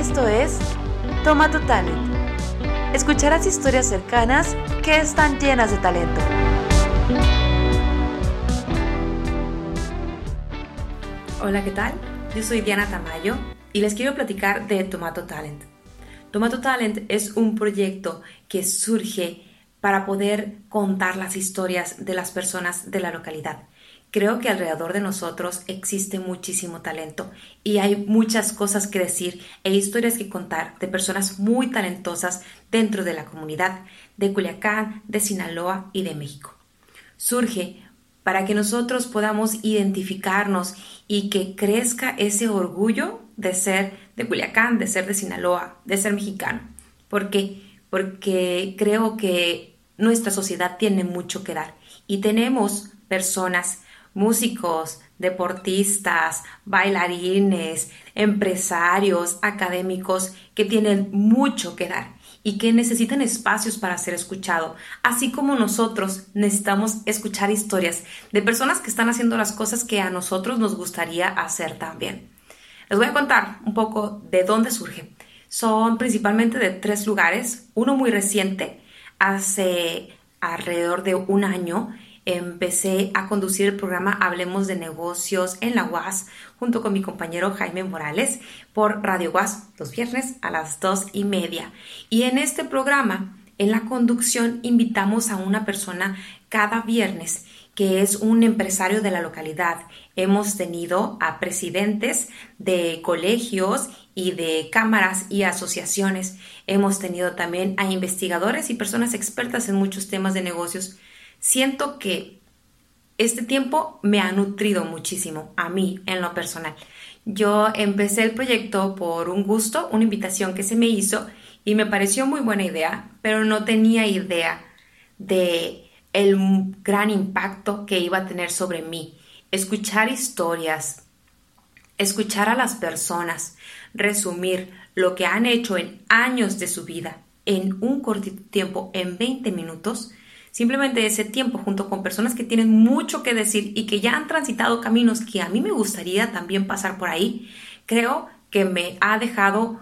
Esto es Toma tu Talent. Escucharás historias cercanas que están llenas de talento. Hola, ¿qué tal? Yo soy Diana Tamayo y les quiero platicar de Tomato Talent. Tomato Talent es un proyecto que surge para poder contar las historias de las personas de la localidad. Creo que alrededor de nosotros existe muchísimo talento y hay muchas cosas que decir e historias que contar de personas muy talentosas dentro de la comunidad de Culiacán, de Sinaloa y de México. Surge para que nosotros podamos identificarnos y que crezca ese orgullo de ser de Culiacán, de ser de Sinaloa, de ser mexicano. ¿Por qué? Porque creo que nuestra sociedad tiene mucho que dar y tenemos personas músicos, deportistas, bailarines, empresarios, académicos que tienen mucho que dar y que necesitan espacios para ser escuchado, así como nosotros necesitamos escuchar historias de personas que están haciendo las cosas que a nosotros nos gustaría hacer también. Les voy a contar un poco de dónde surge. Son principalmente de tres lugares, uno muy reciente, hace alrededor de un año, empecé a conducir el programa Hablemos de Negocios en la UAS junto con mi compañero Jaime Morales por Radio UAS los viernes a las dos y media. Y en este programa, en la conducción, invitamos a una persona cada viernes que es un empresario de la localidad. Hemos tenido a presidentes de colegios y de cámaras y asociaciones. Hemos tenido también a investigadores y personas expertas en muchos temas de negocios siento que este tiempo me ha nutrido muchísimo a mí en lo personal. Yo empecé el proyecto por un gusto, una invitación que se me hizo y me pareció muy buena idea, pero no tenía idea de el gran impacto que iba a tener sobre mí. Escuchar historias, escuchar a las personas, resumir lo que han hecho en años de su vida en un cortito tiempo, en 20 minutos, Simplemente ese tiempo junto con personas que tienen mucho que decir y que ya han transitado caminos que a mí me gustaría también pasar por ahí, creo que me ha dejado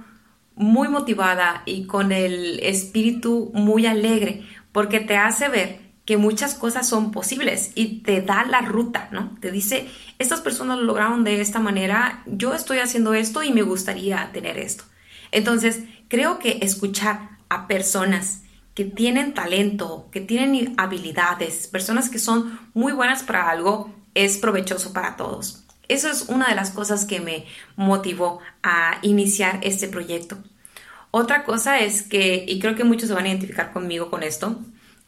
muy motivada y con el espíritu muy alegre porque te hace ver que muchas cosas son posibles y te da la ruta, ¿no? Te dice, estas personas lo lograron de esta manera, yo estoy haciendo esto y me gustaría tener esto. Entonces, creo que escuchar a personas que tienen talento, que tienen habilidades, personas que son muy buenas para algo, es provechoso para todos. Eso es una de las cosas que me motivó a iniciar este proyecto. Otra cosa es que, y creo que muchos se van a identificar conmigo con esto,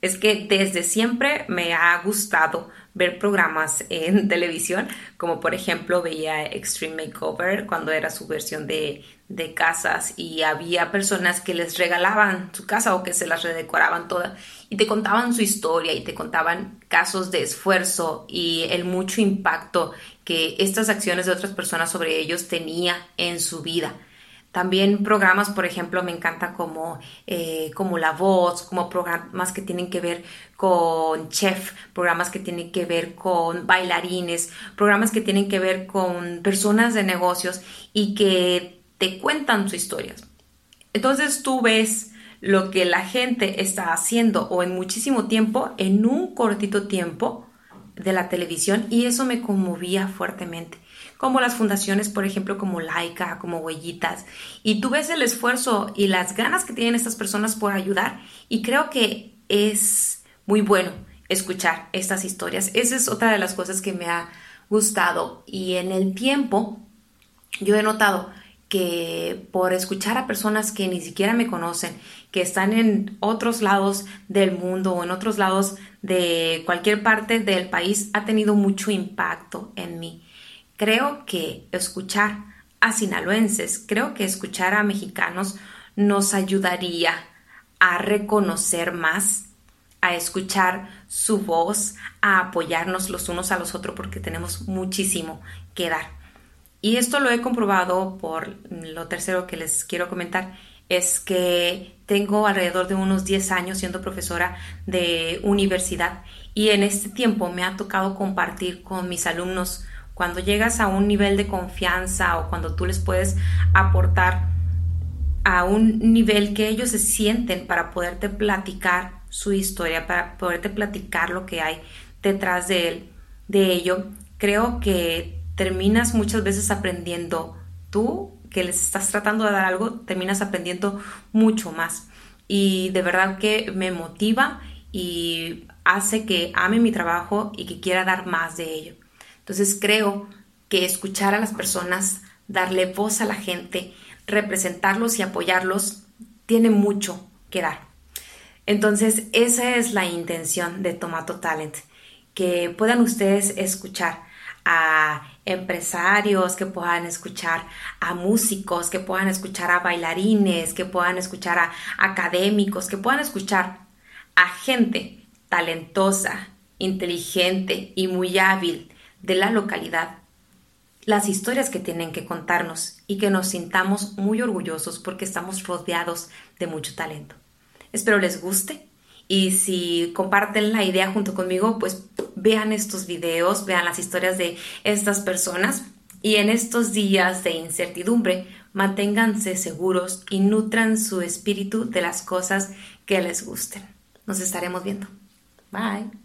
es que desde siempre me ha gustado ver programas en televisión, como por ejemplo veía Extreme Makeover cuando era su versión de, de casas y había personas que les regalaban su casa o que se las redecoraban toda y te contaban su historia y te contaban casos de esfuerzo y el mucho impacto que estas acciones de otras personas sobre ellos tenía en su vida. También programas, por ejemplo, me encanta como, eh, como La Voz, como programas que tienen que ver con chef, programas que tienen que ver con bailarines, programas que tienen que ver con personas de negocios y que te cuentan sus historias. Entonces tú ves lo que la gente está haciendo o en muchísimo tiempo, en un cortito tiempo de la televisión y eso me conmovía fuertemente como las fundaciones, por ejemplo, como Laika, como Huellitas, y tú ves el esfuerzo y las ganas que tienen estas personas por ayudar, y creo que es muy bueno escuchar estas historias. Esa es otra de las cosas que me ha gustado, y en el tiempo yo he notado que por escuchar a personas que ni siquiera me conocen, que están en otros lados del mundo o en otros lados de cualquier parte del país, ha tenido mucho impacto en mí. Creo que escuchar a sinaloenses, creo que escuchar a mexicanos nos ayudaría a reconocer más, a escuchar su voz, a apoyarnos los unos a los otros porque tenemos muchísimo que dar. Y esto lo he comprobado por lo tercero que les quiero comentar, es que tengo alrededor de unos 10 años siendo profesora de universidad y en este tiempo me ha tocado compartir con mis alumnos cuando llegas a un nivel de confianza o cuando tú les puedes aportar a un nivel que ellos se sienten para poderte platicar su historia, para poderte platicar lo que hay detrás de él, de ello, creo que terminas muchas veces aprendiendo tú que les estás tratando de dar algo, terminas aprendiendo mucho más. Y de verdad que me motiva y hace que ame mi trabajo y que quiera dar más de ello. Entonces creo que escuchar a las personas, darle voz a la gente, representarlos y apoyarlos, tiene mucho que dar. Entonces esa es la intención de Tomato Talent, que puedan ustedes escuchar a empresarios, que puedan escuchar a músicos, que puedan escuchar a bailarines, que puedan escuchar a académicos, que puedan escuchar a gente talentosa, inteligente y muy hábil de la localidad, las historias que tienen que contarnos y que nos sintamos muy orgullosos porque estamos rodeados de mucho talento. Espero les guste y si comparten la idea junto conmigo, pues vean estos videos, vean las historias de estas personas y en estos días de incertidumbre manténganse seguros y nutran su espíritu de las cosas que les gusten. Nos estaremos viendo. Bye.